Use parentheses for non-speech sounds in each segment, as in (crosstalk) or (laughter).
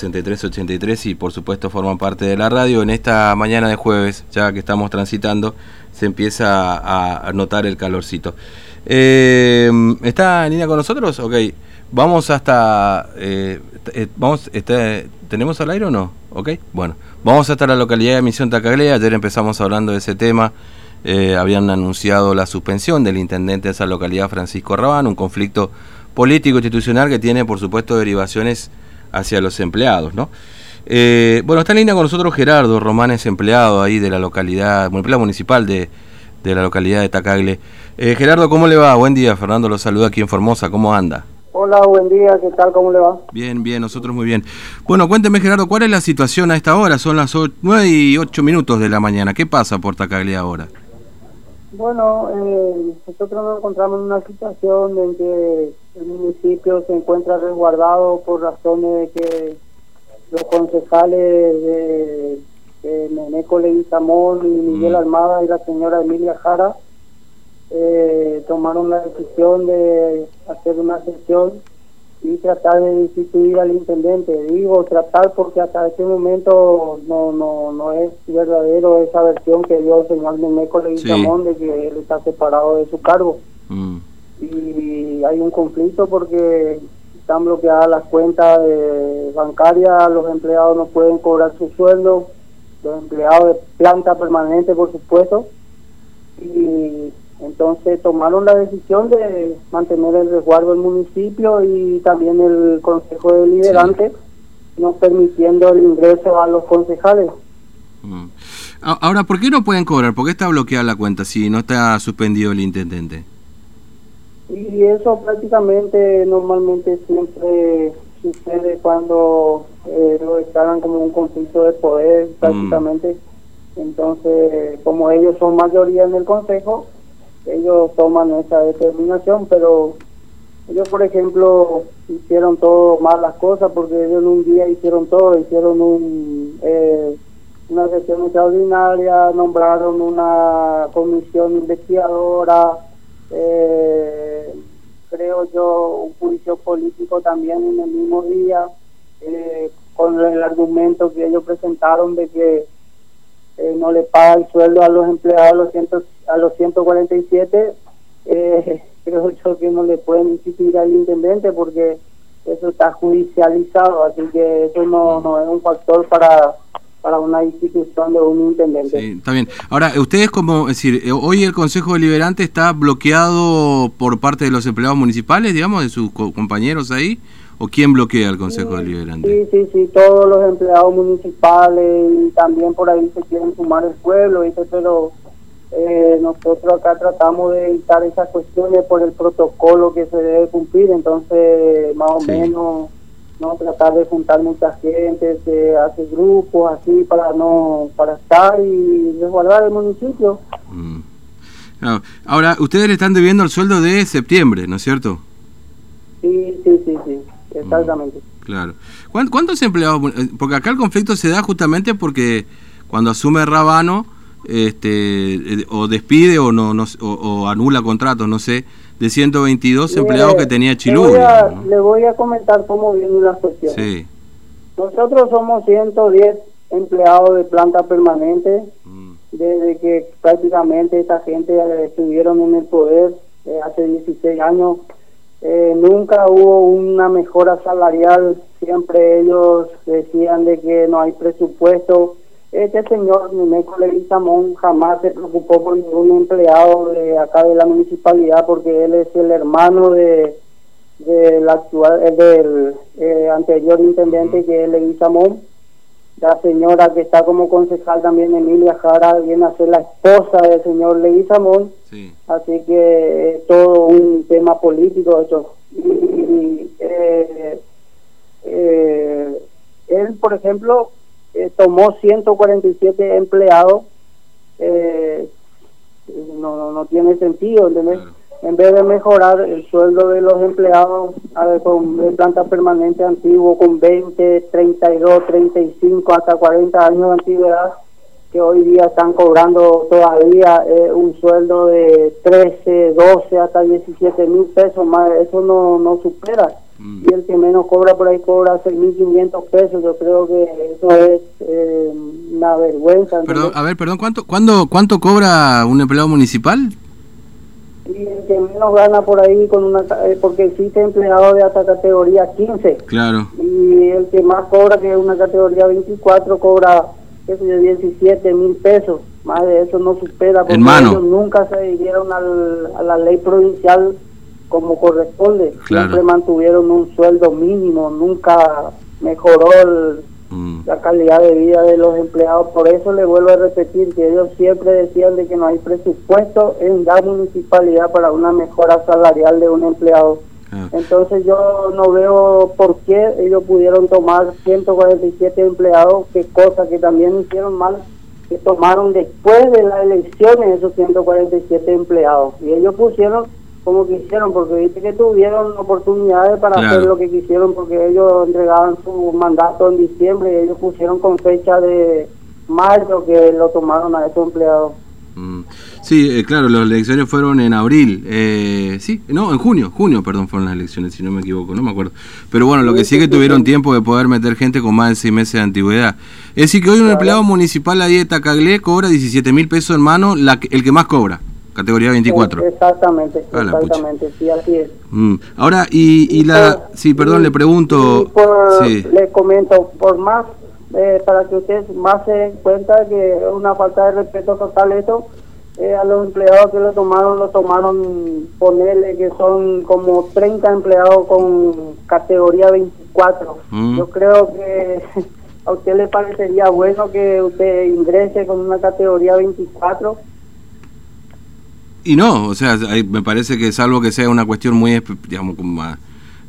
6383 y por supuesto forman parte de la radio. En esta mañana de jueves, ya que estamos transitando, se empieza a notar el calorcito. Eh, ¿Está en línea con nosotros? Ok, vamos hasta... Eh, eh, vamos, está, ¿Tenemos al aire o no? Ok, bueno, vamos hasta la localidad de Misión Tacaglea. Ayer empezamos hablando de ese tema. habían anunciado la suspensión del intendente de esa localidad, Francisco Rabán, un conflicto político institucional que tiene, por supuesto, derivaciones hacia los empleados, ¿no? Eh, bueno, está en línea con nosotros Gerardo Román, es empleado ahí de la localidad, empleado municipal de, de la localidad de Tacagle. Eh, Gerardo, ¿cómo le va? Buen día, Fernando lo saluda aquí en Formosa, ¿cómo anda? Hola, buen día, ¿qué tal? ¿Cómo le va? Bien, bien, nosotros muy bien. Bueno, cuénteme Gerardo, ¿cuál es la situación a esta hora? Son las 9 y 8 minutos de la mañana. ¿Qué pasa por Tacagle ahora? Bueno, eh, nosotros nos encontramos en una situación en que el municipio se encuentra resguardado por razones de que los concejales de, de Neneco Leguizamón y Miguel mm. Almada y la señora Emilia Jara eh, tomaron la decisión de hacer una sesión y tratar de instituir al intendente. Digo tratar porque hasta este momento no no no es verdadero esa versión que dio el señor Neneco Leguizamón de que él está separado de su cargo. Mm. Y hay un conflicto porque están bloqueadas las cuentas bancarias, los empleados no pueden cobrar su sueldo, los empleados de planta permanente, por supuesto. Y entonces tomaron la decisión de mantener el resguardo del municipio y también el Consejo Deliberante, no permitiendo el ingreso a los concejales. Mm. Ahora, ¿por qué no pueden cobrar? ¿Por qué está bloqueada la cuenta si no está suspendido el intendente? Y eso prácticamente normalmente siempre sucede cuando eh, están como un conflicto de poder mm. prácticamente. Entonces, como ellos son mayoría en el Consejo, ellos toman esa determinación, pero ellos, por ejemplo, hicieron todo mal las cosas porque ellos en un día hicieron todo, hicieron un, eh, una sesión extraordinaria, nombraron una comisión investigadora, eh, creo yo, un juicio político también en el mismo día, eh, con el argumento que ellos presentaron de que eh, no le paga el sueldo a los empleados a los, ciento, a los 147, eh, (laughs) creo yo que no le pueden instituir al intendente porque eso está judicializado, así que eso no, no es un factor para para una institución de un intendente. Sí, está bien. Ahora, ustedes como, es decir, eh, hoy el Consejo Deliberante está bloqueado por parte de los empleados municipales, digamos, de sus compañeros ahí, ¿O quién bloquea el Consejo Deliberante? Sí, sí, sí, todos los empleados municipales y también por ahí se quieren sumar el pueblo, pero eh, nosotros acá tratamos de evitar esas cuestiones por el protocolo que se debe cumplir, entonces más o menos no tratar de juntar mucha gente, se hace grupos así para no para estar y resguardar el municipio. Mm. Ahora, ustedes le están debiendo el sueldo de septiembre, ¿no es cierto? Sí, sí, sí, sí. Exactamente. claro. ¿Cuántos empleados? Eh, porque acá el conflicto se da justamente porque cuando asume Rabano, este, eh, o despide o no, o, anula contratos, no sé, de 122 empleados que tenía Chilú. Le, voy a comentar cómo viene la cuestión. Sí. Nosotros somos 110 empleados de planta permanente mm. desde que prácticamente esta gente estuvieron en el poder eh, hace 16 años eh, nunca hubo una mejora salarial, siempre ellos decían de que no hay presupuesto. Este señor Nimeco Leguizamón jamás se preocupó por ningún empleado de acá de la municipalidad porque él es el hermano de del actual eh, del eh, anterior intendente que es Leguizamón la señora que está como concejal también, Emilia Jara, viene a ser la esposa del señor Leguizamón. Sí. Así que es todo un tema político eso. Y, eh, eh, él, por ejemplo, eh, tomó 147 empleados. no, no, no tiene sentido, ¿entendés? en vez de mejorar el sueldo de los empleados con de planta permanente antiguo con 20, 32, 35 hasta 40 años de antigüedad que hoy día están cobrando todavía eh, un sueldo de 13, 12 hasta 17 mil pesos más, eso no, no supera. Mm. Y el que menos cobra por ahí cobra 6.500 pesos. Yo creo que eso es eh, una vergüenza. Perdón, a ver, perdón, ¿cuánto, cuándo, ¿cuánto cobra un empleado municipal? Y el que menos gana por ahí, con una eh, porque existe empleado de hasta categoría 15. Claro. Y el que más cobra, que es una categoría 24, cobra sé yo, 17 mil pesos. Más de eso no supera, porque ellos nunca se adhirieron a la ley provincial como corresponde. Siempre mantuvieron un sueldo mínimo, nunca mejoró mm. la calidad de vida de los empleados. Por eso le vuelvo a repetir que ellos siempre decían de que no hay presupuesto en la municipalidad para una mejora salarial de un empleado. Ah. Entonces yo no veo por qué ellos pudieron tomar 147 empleados, que cosa que también hicieron mal, que tomaron después de las elecciones esos 147 empleados. Y ellos pusieron como quisieron, porque viste que tuvieron oportunidades para hacer lo que quisieron, porque ellos entregaban su mandato en diciembre y ellos pusieron con fecha de mayo que lo tomaron a esos empleados. Mm. Sí, eh, claro, las elecciones fueron en abril, eh, sí, no, en junio, junio, perdón, fueron las elecciones, si no me equivoco, no me acuerdo. Pero bueno, lo que sí es que tuvieron tiempo de poder meter gente con más de seis meses de antigüedad. Es decir, que hoy un empleado municipal a dieta Caglé cobra 17 mil pesos en mano, la, el que más cobra categoría 24. Exactamente, exactamente, sí, así es. Mm. Ahora, y, y la... sí, perdón, le pregunto... Le comento, por más, eh, para que ustedes más se den cuenta que es una falta de respeto total esto, eh, a los empleados que lo tomaron, lo tomaron, ponerle que son como 30 empleados con categoría 24. Mm. Yo creo que (laughs) a usted le parecería bueno que usted ingrese con una categoría 24 y no, o sea, me parece que salvo que sea una cuestión muy, digamos, más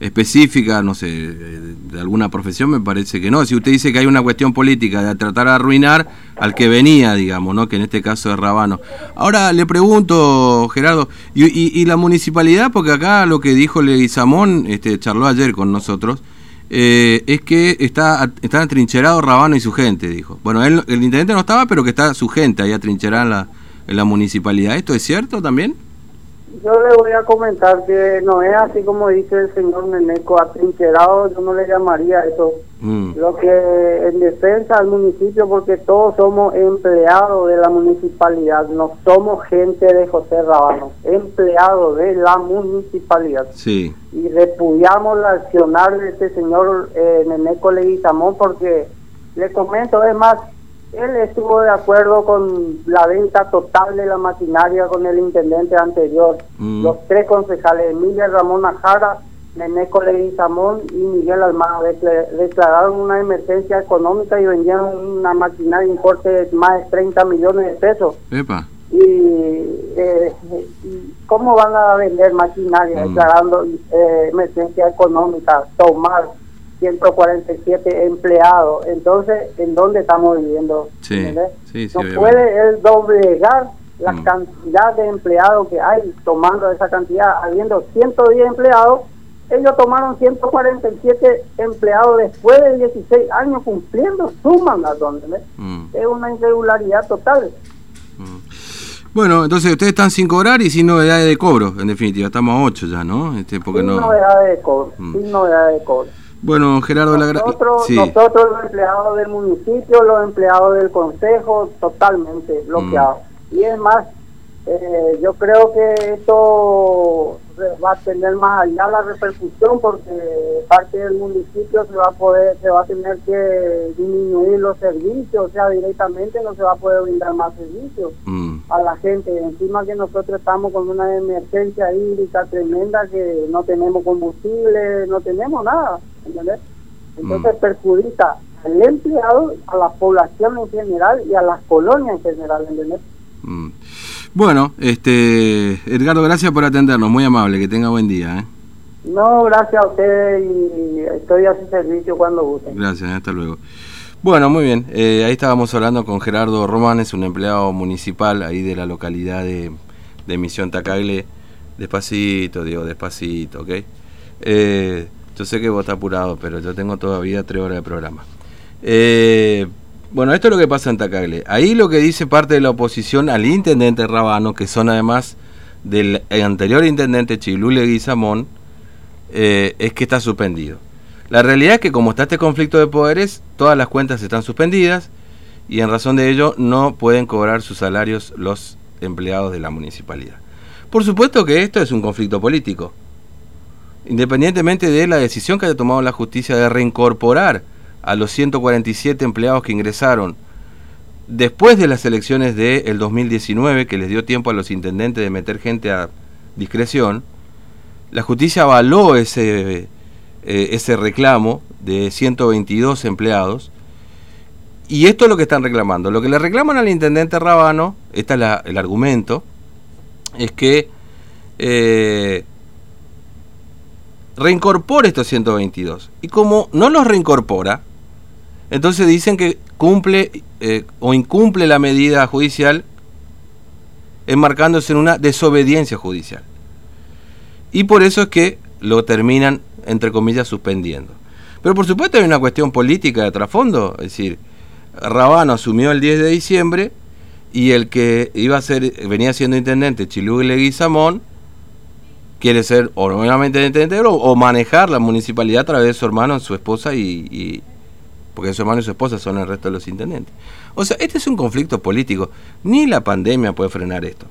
específica, no sé, de alguna profesión, me parece que no. Si usted dice que hay una cuestión política de tratar de arruinar al que venía, digamos, ¿no? Que en este caso es Rabano. Ahora le pregunto, Gerardo, y, la municipalidad, porque acá lo que dijo Leguizamón, este, charló ayer con nosotros, eh, es que está, está atrincherado Rabano y su gente, dijo. Bueno, él, el intendente no estaba, pero que está su gente ahí atrincherada en la en la municipalidad. ¿Esto es cierto también? Yo le voy a comentar que no es así como dice el señor Neneco, atrincherado, yo no le llamaría eso. Mm. Lo que en defensa al municipio, porque todos somos empleados de la municipalidad, no somos gente de José Rabano, empleados de la municipalidad. Sí. Y repudiamos la accionar de este señor eh, Neneco Leguizamón porque le comento, es más, él estuvo de acuerdo con la venta total de la maquinaria con el intendente anterior. Mm. Los tres concejales, Miguel Ramón Ajara, Neneco Leguizamón y Miguel Almada, declararon una emergencia económica y vendieron una maquinaria importe de más de 30 millones de pesos. Y, eh, cómo van a vender maquinaria mm. declarando eh, emergencia económica, tomar 147 empleados. Entonces, ¿en dónde estamos viviendo? no puede él doblegar la mm. cantidad de empleados que hay tomando esa cantidad, habiendo 110 empleados, ellos tomaron 147 empleados después de 16 años cumpliendo su mandato. Mm. Es una irregularidad total. Mm. Bueno, entonces ustedes están sin cobrar y sin novedades de cobro, en definitiva, estamos a 8 ya, ¿no? Este, porque sin novedades de cobro, sin novedades de cobro. Bueno, Gerardo, nosotros, nosotros los empleados del municipio, los empleados del consejo, totalmente bloqueados. Mm. Y es más, eh, yo creo que esto va a tener más allá la repercusión porque parte del municipio se va a poder, se va a tener que disminuir los servicios, o sea, directamente no se va a poder brindar más servicios mm. a la gente. Encima que nosotros estamos con una emergencia hídrica tremenda que no tenemos combustible, no tenemos nada, ¿entendés? Entonces mm. perjudica al empleado, a la población en general y a las colonias en general, ¿entendés? Bueno, este Edgardo, gracias por atendernos, muy amable, que tenga buen día. ¿eh? No, gracias a usted y estoy a su servicio cuando guste. Gracias, hasta luego. Bueno, muy bien, eh, ahí estábamos hablando con Gerardo Román, es un empleado municipal ahí de la localidad de, de Misión Tacagle. Despacito, digo, despacito, ¿ok? Eh, yo sé que vos estás apurado, pero yo tengo todavía tres horas de programa. Eh, bueno, esto es lo que pasa en Tacagle. Ahí lo que dice parte de la oposición al intendente Rabano, que son además del anterior intendente Chilule Guizamón, eh, es que está suspendido. La realidad es que como está este conflicto de poderes, todas las cuentas están suspendidas y en razón de ello no pueden cobrar sus salarios los empleados de la municipalidad. Por supuesto que esto es un conflicto político, independientemente de la decisión que haya tomado la justicia de reincorporar a los 147 empleados que ingresaron después de las elecciones del 2019, que les dio tiempo a los intendentes de meter gente a discreción, la justicia avaló ese, eh, ese reclamo de 122 empleados. Y esto es lo que están reclamando. Lo que le reclaman al intendente Rabano, este es el argumento, es que eh, reincorpore estos 122. Y como no los reincorpora, entonces dicen que cumple eh, o incumple la medida judicial enmarcándose en una desobediencia judicial. Y por eso es que lo terminan, entre comillas, suspendiendo. Pero por supuesto hay una cuestión política de trasfondo, es decir, Rabano asumió el 10 de diciembre y el que iba a ser, venía siendo intendente, Chilugue Leguizamón, quiere ser o nuevamente intendente o, manejar la municipalidad a través de su hermano, su esposa y, porque su hermano y su esposa son el resto de los intendentes. O sea, este es un conflicto político. Ni la pandemia puede frenar esto.